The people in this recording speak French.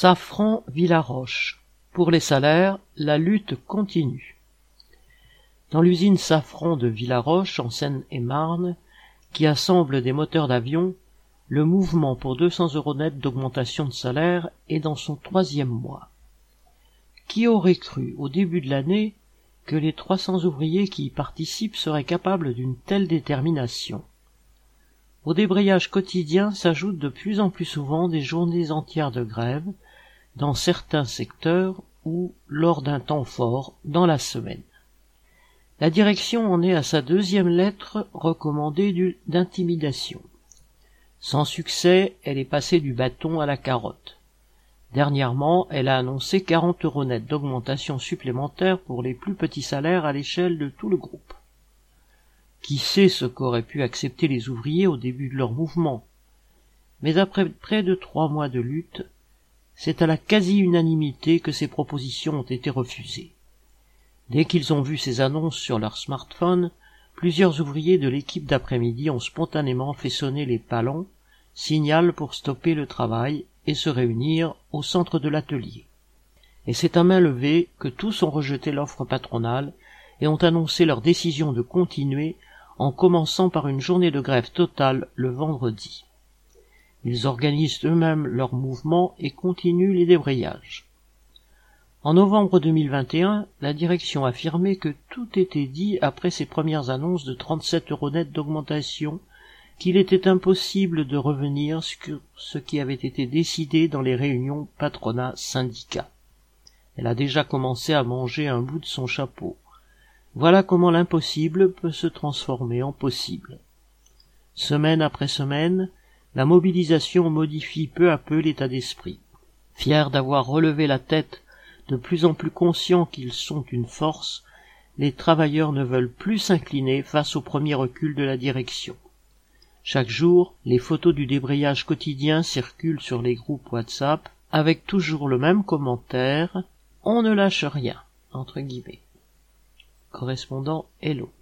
Safran Villaroche. Pour les salaires, la lutte continue. Dans l'usine Safran de Villaroche, en Seine-et-Marne, qui assemble des moteurs d'avion, le mouvement pour 200 euros net d'augmentation de salaire est dans son troisième mois. Qui aurait cru, au début de l'année, que les 300 ouvriers qui y participent seraient capables d'une telle détermination? Au débrayage quotidien s'ajoutent de plus en plus souvent des journées entières de grève, dans certains secteurs ou lors d'un temps fort dans la semaine. La direction en est à sa deuxième lettre recommandée d'intimidation. Sans succès, elle est passée du bâton à la carotte. Dernièrement, elle a annoncé 40 euros net d'augmentation supplémentaire pour les plus petits salaires à l'échelle de tout le groupe. Qui sait ce qu'auraient pu accepter les ouvriers au début de leur mouvement? Mais après près de trois mois de lutte, c'est à la quasi-unanimité que ces propositions ont été refusées. Dès qu'ils ont vu ces annonces sur leur smartphone, plusieurs ouvriers de l'équipe d'après-midi ont spontanément fait sonner les palons, signal pour stopper le travail et se réunir au centre de l'atelier. Et c'est à main levée que tous ont rejeté l'offre patronale et ont annoncé leur décision de continuer en commençant par une journée de grève totale le vendredi. Ils organisent eux-mêmes leur mouvement et continuent les débrayages. En novembre 2021, la direction affirmait que tout était dit après ses premières annonces de 37 euros net d'augmentation qu'il était impossible de revenir sur ce qui avait été décidé dans les réunions patronat-syndicat. Elle a déjà commencé à manger un bout de son chapeau. Voilà comment l'impossible peut se transformer en possible. Semaine après semaine, la mobilisation modifie peu à peu l'état d'esprit. Fiers d'avoir relevé la tête, de plus en plus conscients qu'ils sont une force, les travailleurs ne veulent plus s'incliner face au premier recul de la direction. Chaque jour, les photos du débrayage quotidien circulent sur les groupes WhatsApp avec toujours le même commentaire On ne lâche rien entre guillemets. Correspondant Hello.